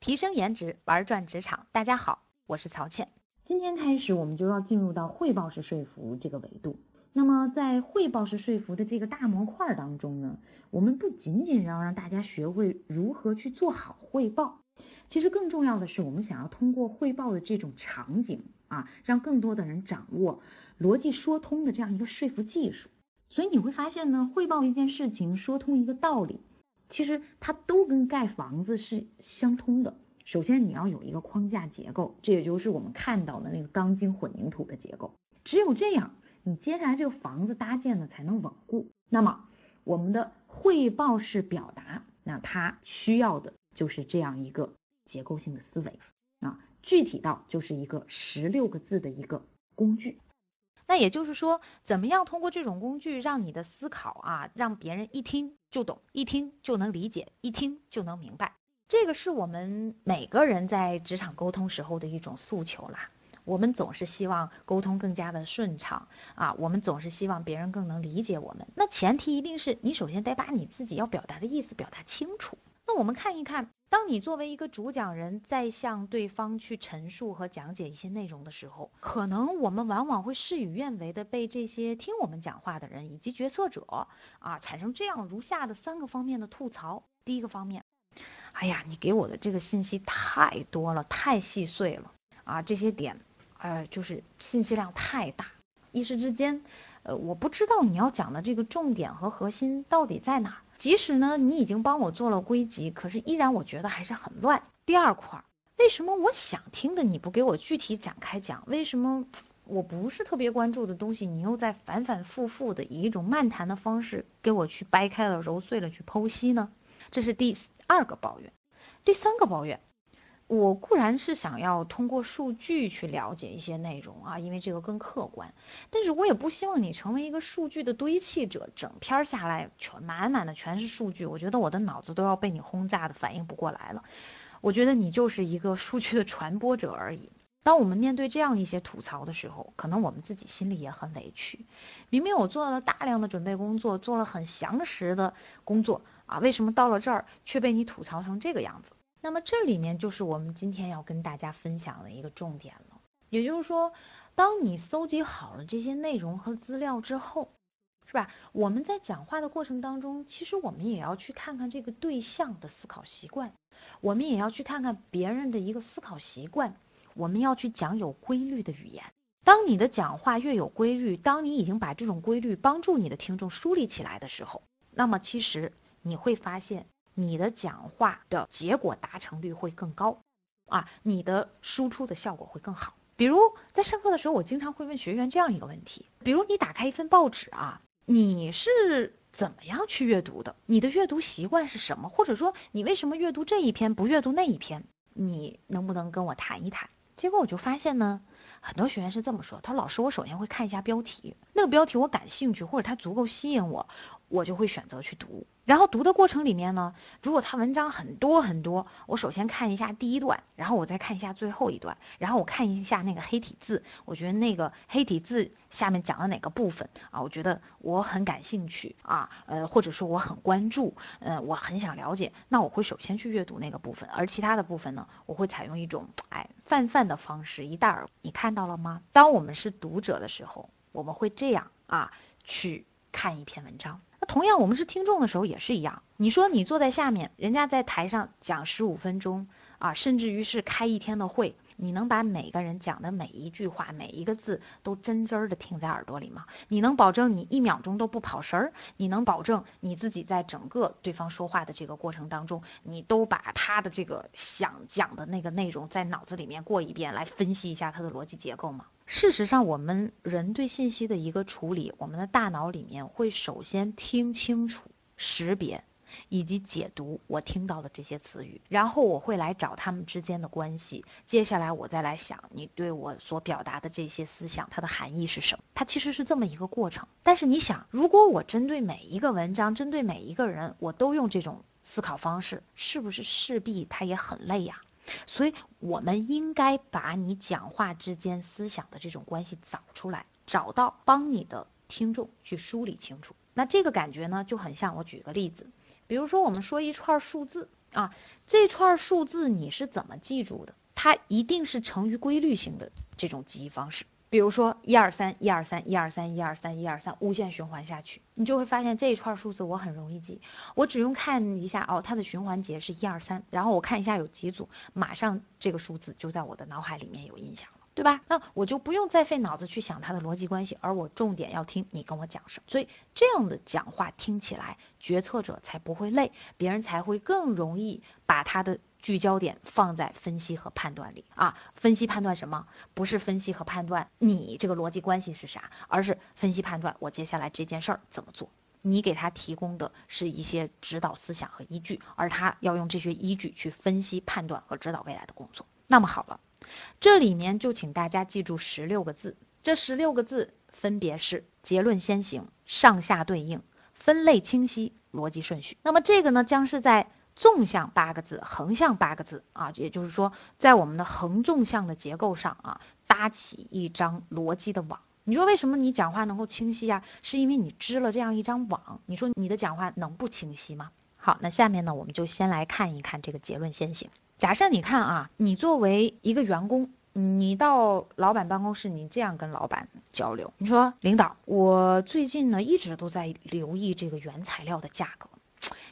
提升颜值，玩转职场。大家好，我是曹倩。今天开始，我们就要进入到汇报式说服这个维度。那么，在汇报式说服的这个大模块当中呢，我们不仅仅要让大家学会如何去做好汇报，其实更重要的是，我们想要通过汇报的这种场景啊，让更多的人掌握逻辑说通的这样一个说服技术。所以你会发现呢，汇报一件事情，说通一个道理。其实它都跟盖房子是相通的。首先你要有一个框架结构，这也就是我们看到的那个钢筋混凝土的结构。只有这样，你接下来这个房子搭建的才能稳固。那么我们的汇报式表达，那它需要的就是这样一个结构性的思维啊，具体到就是一个十六个字的一个工具。那也就是说，怎么样通过这种工具，让你的思考啊，让别人一听就懂，一听就能理解，一听就能明白。这个是我们每个人在职场沟通时候的一种诉求啦。我们总是希望沟通更加的顺畅啊，我们总是希望别人更能理解我们。那前提一定是你首先得把你自己要表达的意思表达清楚。那我们看一看。当你作为一个主讲人，在向对方去陈述和讲解一些内容的时候，可能我们往往会事与愿违的被这些听我们讲话的人以及决策者啊，产生这样如下的三个方面的吐槽。第一个方面，哎呀，你给我的这个信息太多了，太细碎了啊，这些点，呃，就是信息量太大，一时之间，呃，我不知道你要讲的这个重点和核心到底在哪儿。即使呢，你已经帮我做了归集，可是依然我觉得还是很乱。第二块，为什么我想听的你不给我具体展开讲？为什么我不是特别关注的东西，你又在反反复复的以一种漫谈的方式给我去掰开了揉碎了去剖析呢？这是第二个抱怨，第三个抱怨。我固然是想要通过数据去了解一些内容啊，因为这个更客观。但是我也不希望你成为一个数据的堆砌者，整篇下来全满满的全是数据，我觉得我的脑子都要被你轰炸的反应不过来了。我觉得你就是一个数据的传播者而已。当我们面对这样一些吐槽的时候，可能我们自己心里也很委屈。明明我做了大量的准备工作，做了很详实的工作啊，为什么到了这儿却被你吐槽成这个样子？那么这里面就是我们今天要跟大家分享的一个重点了，也就是说，当你搜集好了这些内容和资料之后，是吧？我们在讲话的过程当中，其实我们也要去看看这个对象的思考习惯，我们也要去看看别人的一个思考习惯，我们要去讲有规律的语言。当你的讲话越有规律，当你已经把这种规律帮助你的听众梳理起来的时候，那么其实你会发现。你的讲话的结果达成率会更高，啊，你的输出的效果会更好。比如在上课的时候，我经常会问学员这样一个问题：，比如你打开一份报纸啊，你是怎么样去阅读的？你的阅读习惯是什么？或者说你为什么阅读这一篇不阅读那一篇？你能不能跟我谈一谈？结果我就发现呢，很多学员是这么说：，他说老师，我首先会看一下标题，那个标题我感兴趣，或者它足够吸引我。我就会选择去读，然后读的过程里面呢，如果他文章很多很多，我首先看一下第一段，然后我再看一下最后一段，然后我看一下那个黑体字，我觉得那个黑体字下面讲了哪个部分啊，我觉得我很感兴趣啊，呃，或者说我很关注，呃，我很想了解，那我会首先去阅读那个部分，而其他的部分呢，我会采用一种哎泛泛的方式一带而你看到了吗？当我们是读者的时候，我们会这样啊去看一篇文章。那同样，我们是听众的时候也是一样。你说你坐在下面，人家在台上讲十五分钟啊，甚至于是开一天的会，你能把每个人讲的每一句话、每一个字都真真儿的听在耳朵里吗？你能保证你一秒钟都不跑神儿？你能保证你自己在整个对方说话的这个过程当中，你都把他的这个想讲的那个内容在脑子里面过一遍，来分析一下他的逻辑结构吗？事实上，我们人对信息的一个处理，我们的大脑里面会首先听清楚、识别以及解读我听到的这些词语，然后我会来找他们之间的关系。接下来我再来想你对我所表达的这些思想，它的含义是什么？它其实是这么一个过程。但是你想，如果我针对每一个文章、针对每一个人，我都用这种思考方式，是不是势必它也很累呀？所以，我们应该把你讲话之间思想的这种关系找出来，找到帮你的听众去梳理清楚。那这个感觉呢，就很像我举个例子，比如说我们说一串数字啊，这串数字你是怎么记住的？它一定是成于规律性的这种记忆方式。比如说一二三一二三一二三一二三一二三，无限循环下去，你就会发现这一串数字我很容易记。我只用看一下哦，它的循环节是一二三，然后我看一下有几组，马上这个数字就在我的脑海里面有印象了。对吧？那我就不用再费脑子去想它的逻辑关系，而我重点要听你跟我讲什么。所以这样的讲话听起来，决策者才不会累，别人才会更容易把他的聚焦点放在分析和判断里啊。分析判断什么？不是分析和判断你这个逻辑关系是啥，而是分析判断我接下来这件事儿怎么做。你给他提供的是一些指导思想和依据，而他要用这些依据去分析判断和指导未来的工作。那么好了。这里面就请大家记住十六个字，这十六个字分别是结论先行、上下对应、分类清晰、逻辑顺序。那么这个呢，将是在纵向八个字、横向八个字啊，也就是说，在我们的横纵向的结构上啊，搭起一张逻辑的网。你说为什么你讲话能够清晰啊？是因为你织了这样一张网。你说你的讲话能不清晰吗？好，那下面呢，我们就先来看一看这个结论先行。假设你看啊，你作为一个员工，你到老板办公室，你这样跟老板交流，你说领导，我最近呢一直都在留意这个原材料的价格，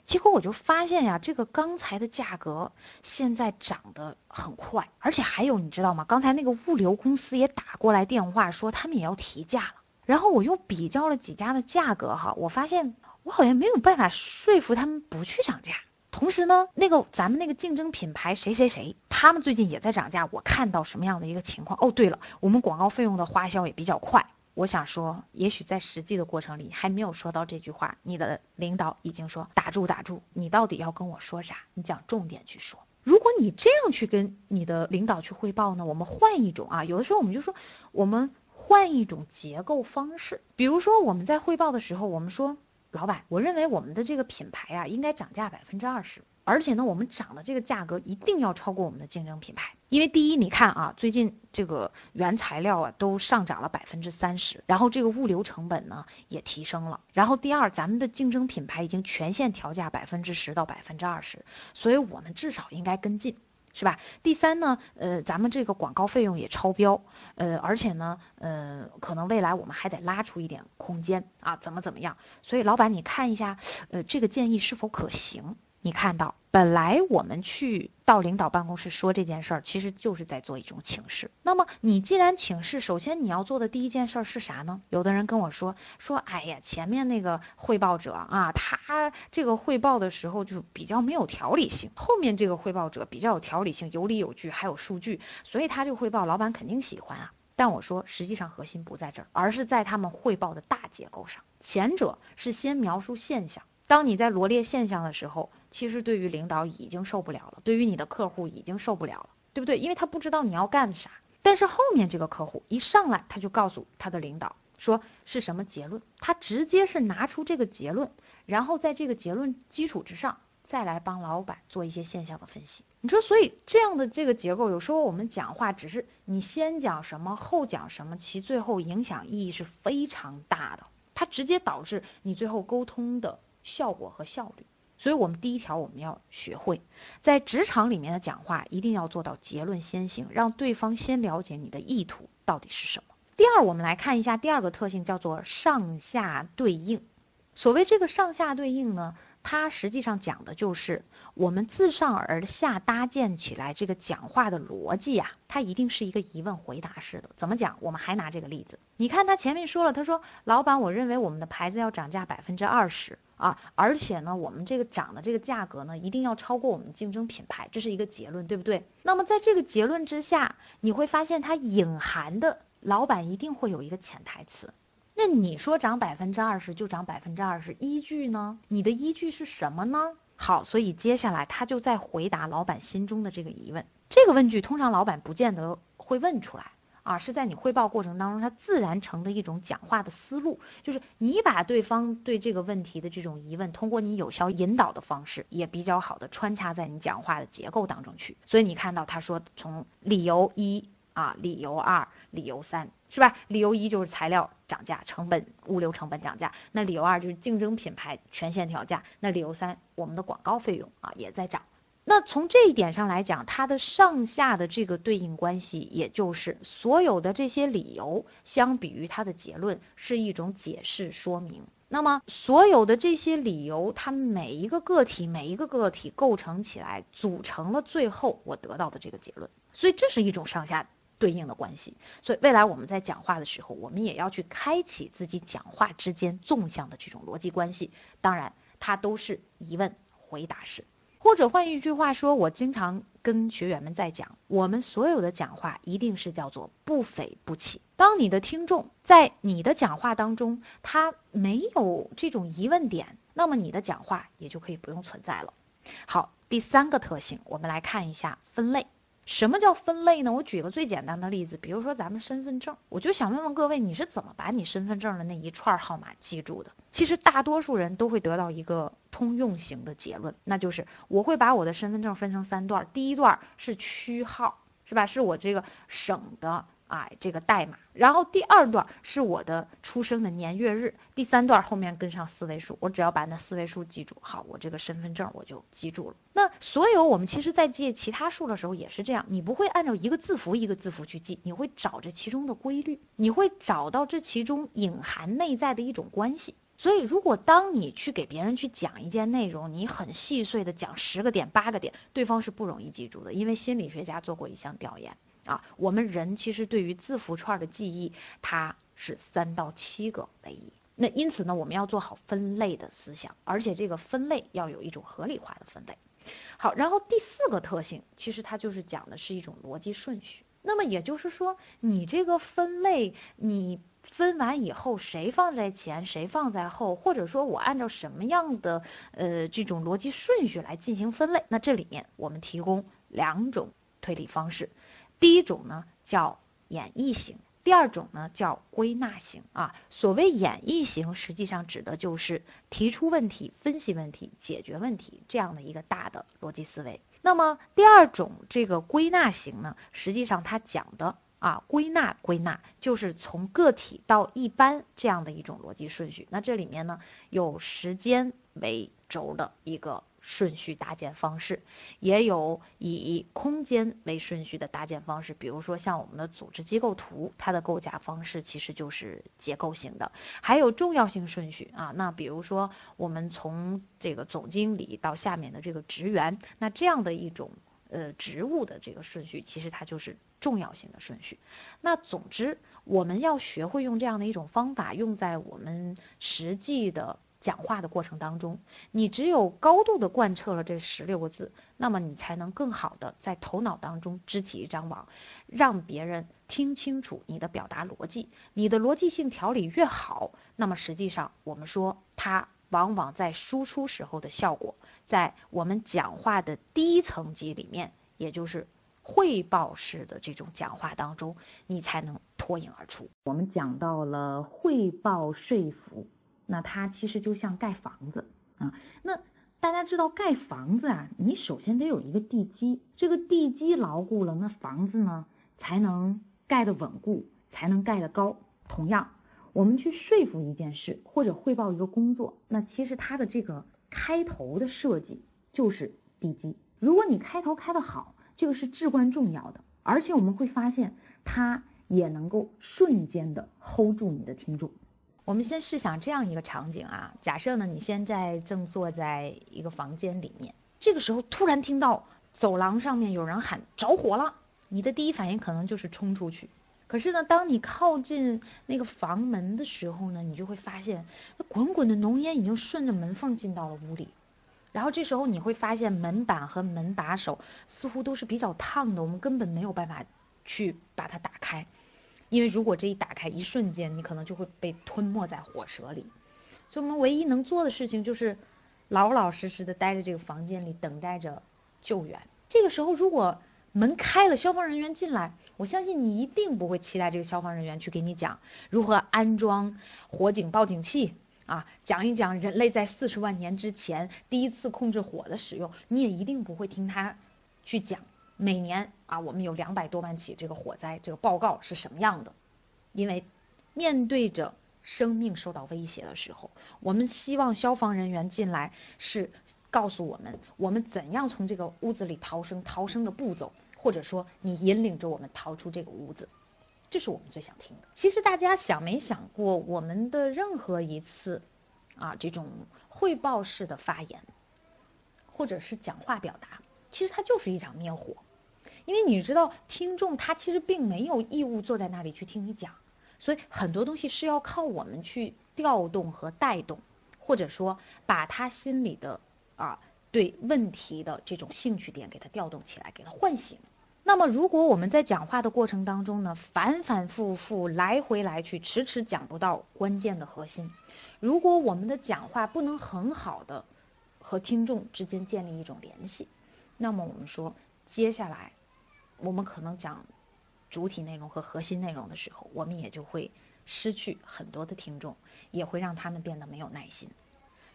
结果我就发现呀，这个钢材的价格现在涨得很快，而且还有你知道吗？刚才那个物流公司也打过来电话说他们也要提价了，然后我又比较了几家的价格哈，我发现我好像没有办法说服他们不去涨价。同时呢，那个咱们那个竞争品牌谁谁谁，他们最近也在涨价。我看到什么样的一个情况？哦，对了，我们广告费用的花销也比较快。我想说，也许在实际的过程里还没有说到这句话，你的领导已经说打住打住，你到底要跟我说啥？你讲重点去说。如果你这样去跟你的领导去汇报呢，我们换一种啊，有的时候我们就说，我们换一种结构方式。比如说我们在汇报的时候，我们说。老板，我认为我们的这个品牌啊，应该涨价百分之二十，而且呢，我们涨的这个价格一定要超过我们的竞争品牌。因为第一，你看啊，最近这个原材料啊都上涨了百分之三十，然后这个物流成本呢也提升了。然后第二，咱们的竞争品牌已经全线调价百分之十到百分之二十，所以我们至少应该跟进。是吧？第三呢，呃，咱们这个广告费用也超标，呃，而且呢，呃，可能未来我们还得拉出一点空间啊，怎么怎么样？所以老板，你看一下，呃，这个建议是否可行？你看到，本来我们去到领导办公室说这件事儿，其实就是在做一种请示。那么你既然请示，首先你要做的第一件事儿是啥呢？有的人跟我说说，哎呀，前面那个汇报者啊，他这个汇报的时候就比较没有条理性，后面这个汇报者比较有条理性，有理有据，还有数据，所以他这个汇报老板肯定喜欢啊。但我说，实际上核心不在这儿，而是在他们汇报的大结构上。前者是先描述现象。当你在罗列现象的时候，其实对于领导已经受不了了，对于你的客户已经受不了了，对不对？因为他不知道你要干啥。但是后面这个客户一上来，他就告诉他的领导说是什么结论，他直接是拿出这个结论，然后在这个结论基础之上，再来帮老板做一些现象的分析。你说，所以这样的这个结构，有时候我们讲话只是你先讲什么，后讲什么，其最后影响意义是非常大的，它直接导致你最后沟通的。效果和效率，所以我们第一条我们要学会，在职场里面的讲话一定要做到结论先行，让对方先了解你的意图到底是什么。第二，我们来看一下第二个特性，叫做上下对应。所谓这个上下对应呢？它实际上讲的就是我们自上而下搭建起来这个讲话的逻辑呀，它一定是一个疑问回答式的。怎么讲？我们还拿这个例子，你看他前面说了，他说：“老板，我认为我们的牌子要涨价百分之二十啊，而且呢，我们这个涨的这个价格呢，一定要超过我们竞争品牌，这是一个结论，对不对？那么在这个结论之下，你会发现它隐含的老板一定会有一个潜台词。”那你说涨百分之二十就涨百分之二十，依据呢？你的依据是什么呢？好，所以接下来他就在回答老板心中的这个疑问。这个问句通常老板不见得会问出来啊，是在你汇报过程当中他自然成的一种讲话的思路，就是你把对方对这个问题的这种疑问，通过你有效引导的方式，也比较好的穿插在你讲话的结构当中去。所以你看到他说从理由一啊，理由二，理由三。是吧？理由一就是材料涨价，成本物流成本涨价。那理由二就是竞争品牌全线调价。那理由三，我们的广告费用啊也在涨。那从这一点上来讲，它的上下的这个对应关系，也就是所有的这些理由，相比于它的结论，是一种解释说明。那么所有的这些理由，它每一个个体，每一个个体构成起来，组成了最后我得到的这个结论。所以这是一种上下对应的关系。所以未来我们在讲话的时候，我们也要去开启自己讲话之间纵向的这种逻辑关系。当然，它都是疑问回答式。或者换一句话说，我经常跟学员们在讲，我们所有的讲话一定是叫做不斐不起。当你的听众在你的讲话当中，他没有这种疑问点，那么你的讲话也就可以不用存在了。好，第三个特性，我们来看一下分类。什么叫分类呢？我举个最简单的例子，比如说咱们身份证，我就想问问各位，你是怎么把你身份证的那一串号码记住的？其实大多数人都会得到一个通用型的结论，那就是我会把我的身份证分成三段，第一段是区号，是吧？是我这个省的。哎，这个代码，然后第二段是我的出生的年月日，第三段后面跟上四位数，我只要把那四位数记住，好，我这个身份证我就记住了。那所有我们其实在记其他数的时候也是这样，你不会按照一个字符一个字符去记，你会找着其中的规律，你会找到这其中隐含内在的一种关系。所以，如果当你去给别人去讲一件内容，你很细碎的讲十个点、八个点，对方是不容易记住的，因为心理学家做过一项调研。啊，我们人其实对于字符串的记忆，它是三到七个为宜。那因此呢，我们要做好分类的思想，而且这个分类要有一种合理化的分类。好，然后第四个特性，其实它就是讲的是一种逻辑顺序。那么也就是说，你这个分类，你分完以后，谁放在前，谁放在后，或者说我按照什么样的呃这种逻辑顺序来进行分类？那这里面我们提供两种推理方式。第一种呢叫演绎型，第二种呢叫归纳型啊。所谓演绎型，实际上指的就是提出问题、分析问题、解决问题这样的一个大的逻辑思维。那么第二种这个归纳型呢，实际上它讲的啊归纳归纳就是从个体到一般这样的一种逻辑顺序。那这里面呢有时间为轴的一个。顺序搭建方式，也有以空间为顺序的搭建方式。比如说，像我们的组织机构图，它的构架方式其实就是结构型的。还有重要性顺序啊，那比如说我们从这个总经理到下面的这个职员，那这样的一种呃职务的这个顺序，其实它就是重要性的顺序。那总之，我们要学会用这样的一种方法，用在我们实际的。讲话的过程当中，你只有高度的贯彻了这十六个字，那么你才能更好的在头脑当中织起一张网，让别人听清楚你的表达逻辑。你的逻辑性条理越好，那么实际上我们说它往往在输出时候的效果，在我们讲话的第一层级里面，也就是汇报式的这种讲话当中，你才能脱颖而出。我们讲到了汇报说服。那它其实就像盖房子啊，那大家知道盖房子啊，你首先得有一个地基，这个地基牢固了，那房子呢才能盖得稳固，才能盖得高。同样，我们去说服一件事或者汇报一个工作，那其实它的这个开头的设计就是地基。如果你开头开得好，这个是至关重要的，而且我们会发现它也能够瞬间的 hold 住你的听众。我们先试想这样一个场景啊，假设呢，你现在正坐在一个房间里面，这个时候突然听到走廊上面有人喊着火了，你的第一反应可能就是冲出去。可是呢，当你靠近那个房门的时候呢，你就会发现那滚滚的浓烟已经顺着门缝进到了屋里，然后这时候你会发现门板和门把手似乎都是比较烫的，我们根本没有办法去把它打开。因为如果这一打开，一瞬间你可能就会被吞没在火舌里，所以我们唯一能做的事情就是老老实实的待在这个房间里，等待着救援。这个时候，如果门开了，消防人员进来，我相信你一定不会期待这个消防人员去给你讲如何安装火警报警器啊，讲一讲人类在四十万年之前第一次控制火的使用，你也一定不会听他去讲。每年啊，我们有两百多万起这个火灾，这个报告是什么样的？因为面对着生命受到威胁的时候，我们希望消防人员进来是告诉我们我们怎样从这个屋子里逃生，逃生的步骤，或者说你引领着我们逃出这个屋子，这是我们最想听的。其实大家想没想过，我们的任何一次啊这种汇报式的发言，或者是讲话表达，其实它就是一场灭火。因为你知道，听众他其实并没有义务坐在那里去听你讲，所以很多东西是要靠我们去调动和带动，或者说把他心里的啊对问题的这种兴趣点给他调动起来，给他唤醒。那么，如果我们在讲话的过程当中呢，反反复复来回来去，迟迟讲不到关键的核心，如果我们的讲话不能很好的和听众之间建立一种联系，那么我们说接下来。我们可能讲主体内容和核心内容的时候，我们也就会失去很多的听众，也会让他们变得没有耐心。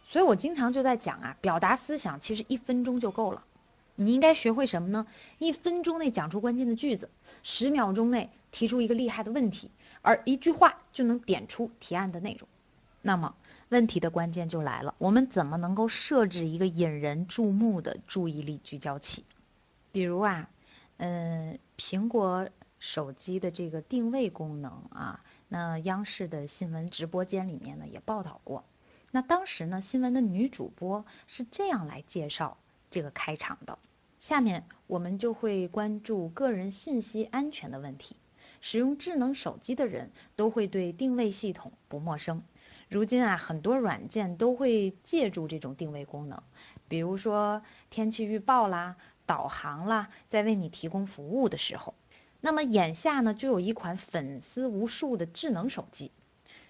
所以我经常就在讲啊，表达思想其实一分钟就够了。你应该学会什么呢？一分钟内讲出关键的句子，十秒钟内提出一个厉害的问题，而一句话就能点出提案的内容。那么问题的关键就来了，我们怎么能够设置一个引人注目的注意力聚焦器？比如啊。嗯，苹果手机的这个定位功能啊，那央视的新闻直播间里面呢也报道过。那当时呢，新闻的女主播是这样来介绍这个开场的。下面我们就会关注个人信息安全的问题。使用智能手机的人都会对定位系统不陌生。如今啊，很多软件都会借助这种定位功能，比如说天气预报啦。导航啦，在为你提供服务的时候，那么眼下呢，就有一款粉丝无数的智能手机，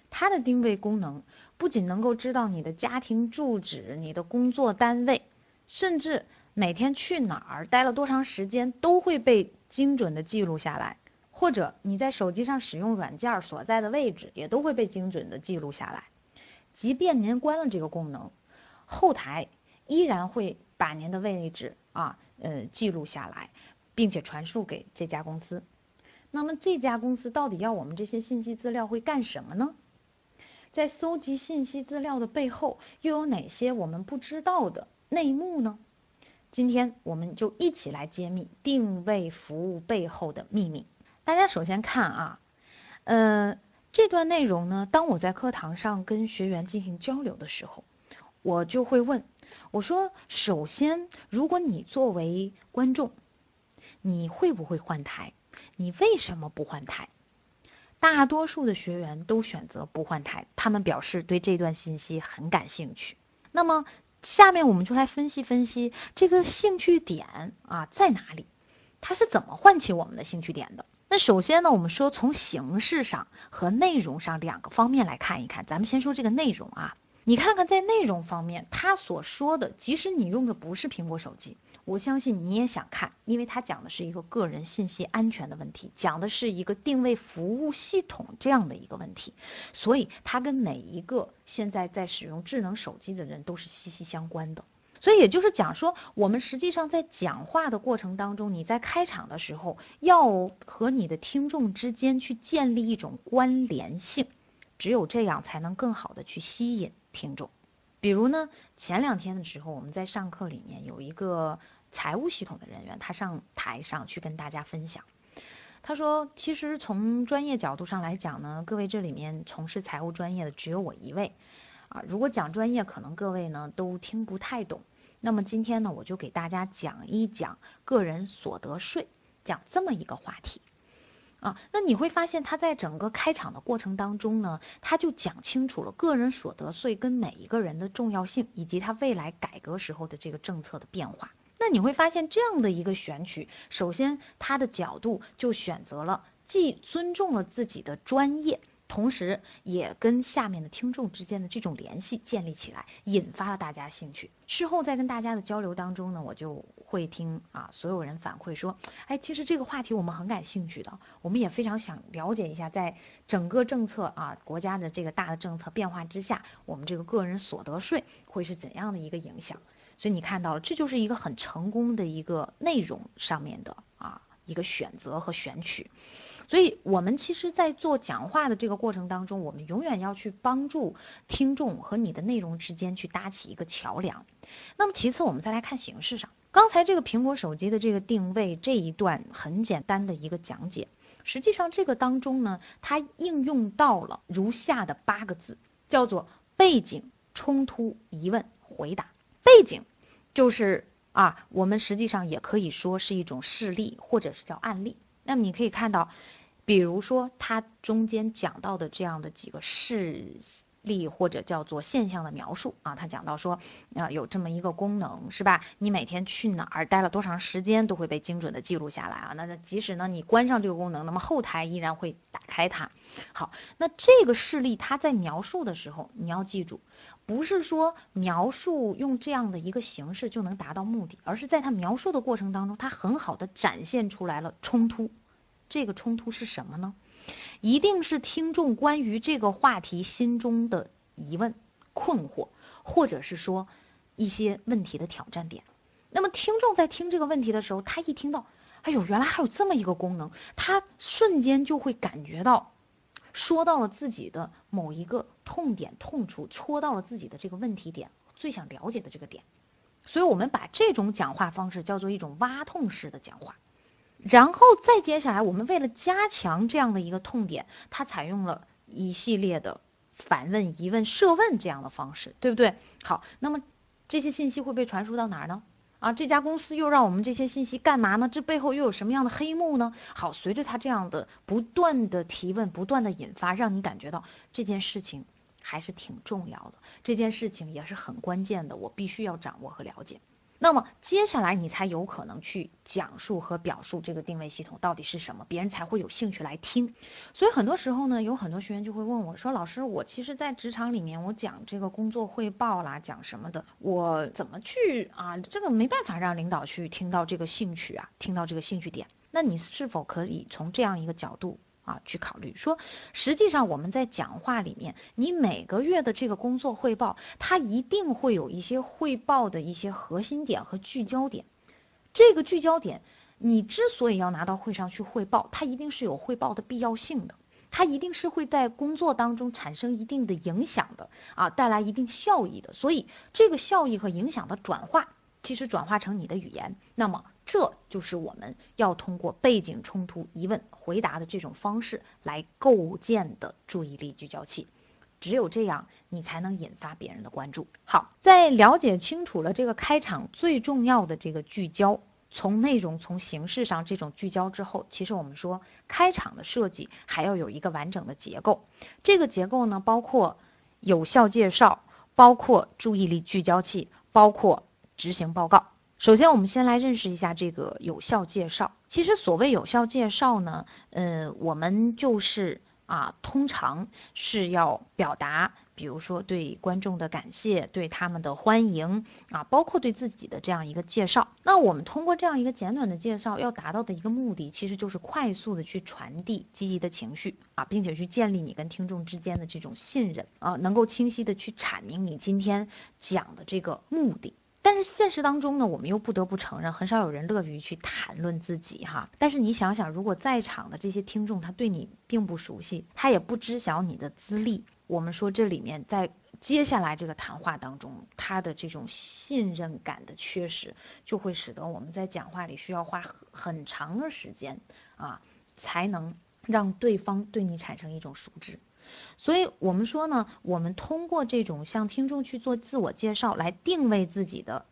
它的定位功能不仅能够知道你的家庭住址、你的工作单位，甚至每天去哪儿、待了多长时间，都会被精准的记录下来。或者你在手机上使用软件所在的位置，也都会被精准的记录下来。即便您关了这个功能，后台依然会把您的位置啊。呃，记录下来，并且传输给这家公司。那么这家公司到底要我们这些信息资料会干什么呢？在搜集信息资料的背后，又有哪些我们不知道的内幕呢？今天我们就一起来揭秘定位服务背后的秘密。大家首先看啊，呃，这段内容呢，当我在课堂上跟学员进行交流的时候，我就会问。我说，首先，如果你作为观众，你会不会换台？你为什么不换台？大多数的学员都选择不换台，他们表示对这段信息很感兴趣。那么，下面我们就来分析分析这个兴趣点啊在哪里？它是怎么唤起我们的兴趣点的？那首先呢，我们说从形式上和内容上两个方面来看一看。咱们先说这个内容啊。你看看，在内容方面，他所说的，即使你用的不是苹果手机，我相信你也想看，因为他讲的是一个个人信息安全的问题，讲的是一个定位服务系统这样的一个问题，所以它跟每一个现在在使用智能手机的人都是息息相关的。所以也就是讲说，我们实际上在讲话的过程当中，你在开场的时候，要和你的听众之间去建立一种关联性，只有这样才能更好的去吸引。听众，比如呢，前两天的时候，我们在上课里面有一个财务系统的人员，他上台上去跟大家分享，他说，其实从专业角度上来讲呢，各位这里面从事财务专业的只有我一位，啊，如果讲专业，可能各位呢都听不太懂，那么今天呢，我就给大家讲一讲个人所得税，讲这么一个话题。啊，那你会发现他在整个开场的过程当中呢，他就讲清楚了个人所得税跟每一个人的重要性，以及他未来改革时候的这个政策的变化。那你会发现这样的一个选取，首先他的角度就选择了既尊重了自己的专业。同时，也跟下面的听众之间的这种联系建立起来，引发了大家兴趣。事后在跟大家的交流当中呢，我就会听啊，所有人反馈说，哎，其实这个话题我们很感兴趣的，我们也非常想了解一下，在整个政策啊，国家的这个大的政策变化之下，我们这个个人所得税会是怎样的一个影响。所以你看到了，这就是一个很成功的一个内容上面的啊一个选择和选取。所以，我们其实，在做讲话的这个过程当中，我们永远要去帮助听众和你的内容之间去搭起一个桥梁。那么，其次，我们再来看形式上，刚才这个苹果手机的这个定位这一段很简单的一个讲解，实际上这个当中呢，它应用到了如下的八个字，叫做背景、冲突、疑问、回答。背景就是啊，我们实际上也可以说是一种事例，或者是叫案例。那么你可以看到，比如说它中间讲到的这样的几个事例或者叫做现象的描述啊，他讲到说啊有这么一个功能是吧？你每天去哪儿待了多长时间都会被精准的记录下来啊。那那即使呢你关上这个功能，那么后台依然会打开它。好，那这个事例它在描述的时候，你要记住，不是说描述用这样的一个形式就能达到目的，而是在它描述的过程当中，它很好的展现出来了冲突。这个冲突是什么呢？一定是听众关于这个话题心中的疑问、困惑，或者是说一些问题的挑战点。那么听众在听这个问题的时候，他一听到，哎呦，原来还有这么一个功能，他瞬间就会感觉到，说到了自己的某一个痛点、痛处，戳到了自己的这个问题点，最想了解的这个点。所以我们把这种讲话方式叫做一种挖痛式的讲话。然后再接下来，我们为了加强这样的一个痛点，它采用了一系列的反问、疑问、设问这样的方式，对不对？好，那么这些信息会被传输到哪儿呢？啊，这家公司又让我们这些信息干嘛呢？这背后又有什么样的黑幕呢？好，随着他这样的不断的提问、不断的引发，让你感觉到这件事情还是挺重要的，这件事情也是很关键的，我必须要掌握和了解。那么接下来你才有可能去讲述和表述这个定位系统到底是什么，别人才会有兴趣来听。所以很多时候呢，有很多学员就会问我说：“老师，我其实，在职场里面，我讲这个工作汇报啦，讲什么的，我怎么去啊？这个没办法让领导去听到这个兴趣啊，听到这个兴趣点。那你是否可以从这样一个角度？”啊，去考虑说，实际上我们在讲话里面，你每个月的这个工作汇报，它一定会有一些汇报的一些核心点和聚焦点。这个聚焦点，你之所以要拿到会上去汇报，它一定是有汇报的必要性的，它一定是会在工作当中产生一定的影响的啊，带来一定效益的。所以，这个效益和影响的转化，其实转化成你的语言，那么。这就是我们要通过背景冲突、疑问回答的这种方式来构建的注意力聚焦器。只有这样，你才能引发别人的关注。好，在了解清楚了这个开场最重要的这个聚焦，从内容、从形式上这种聚焦之后，其实我们说开场的设计还要有一个完整的结构。这个结构呢，包括有效介绍，包括注意力聚焦器，包括执行报告。首先，我们先来认识一下这个有效介绍。其实，所谓有效介绍呢，呃，我们就是啊，通常是要表达，比如说对观众的感谢，对他们的欢迎啊，包括对自己的这样一个介绍。那我们通过这样一个简短的介绍，要达到的一个目的，其实就是快速的去传递积极的情绪啊，并且去建立你跟听众之间的这种信任啊，能够清晰的去阐明你今天讲的这个目的。但是现实当中呢，我们又不得不承认，很少有人乐于去谈论自己哈。但是你想想，如果在场的这些听众他对你并不熟悉，他也不知晓你的资历，我们说这里面在接下来这个谈话当中，他的这种信任感的缺失，就会使得我们在讲话里需要花很长的时间啊，才能让对方对你产生一种熟知。所以，我们说呢，我们通过这种向听众去做自我介绍，来定位自己的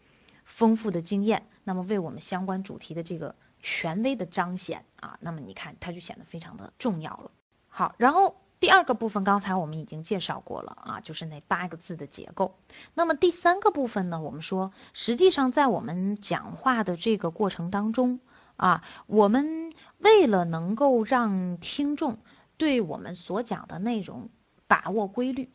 丰富的经验，那么为我们相关主题的这个权威的彰显啊，那么你看，它就显得非常的重要了。好，然后第二个部分，刚才我们已经介绍过了啊，就是那八个字的结构。那么第三个部分呢，我们说，实际上在我们讲话的这个过程当中啊，我们为了能够让听众。对我们所讲的内容把握规律，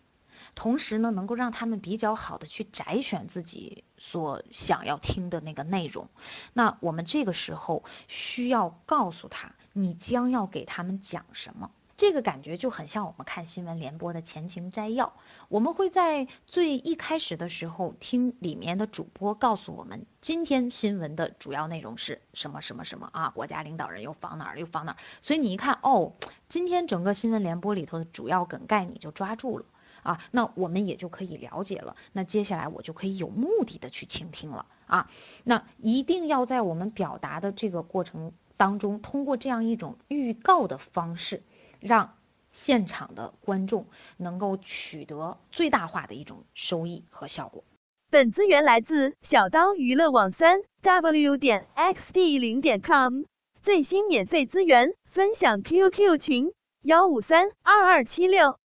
同时呢，能够让他们比较好的去摘选自己所想要听的那个内容。那我们这个时候需要告诉他，你将要给他们讲什么。这个感觉就很像我们看新闻联播的前情摘要。我们会在最一开始的时候听里面的主播告诉我们，今天新闻的主要内容是什么什么什么啊，国家领导人又访哪儿又访哪儿。所以你一看，哦，今天整个新闻联播里头的主要梗概你就抓住了啊，那我们也就可以了解了。那接下来我就可以有目的的去倾听了啊。那一定要在我们表达的这个过程当中，通过这样一种预告的方式。让现场的观众能够取得最大化的一种收益和效果。本资源来自小刀娱乐网三 w 点 xd 零点 com 最新免费资源分享 QQ 群幺五三二二七六。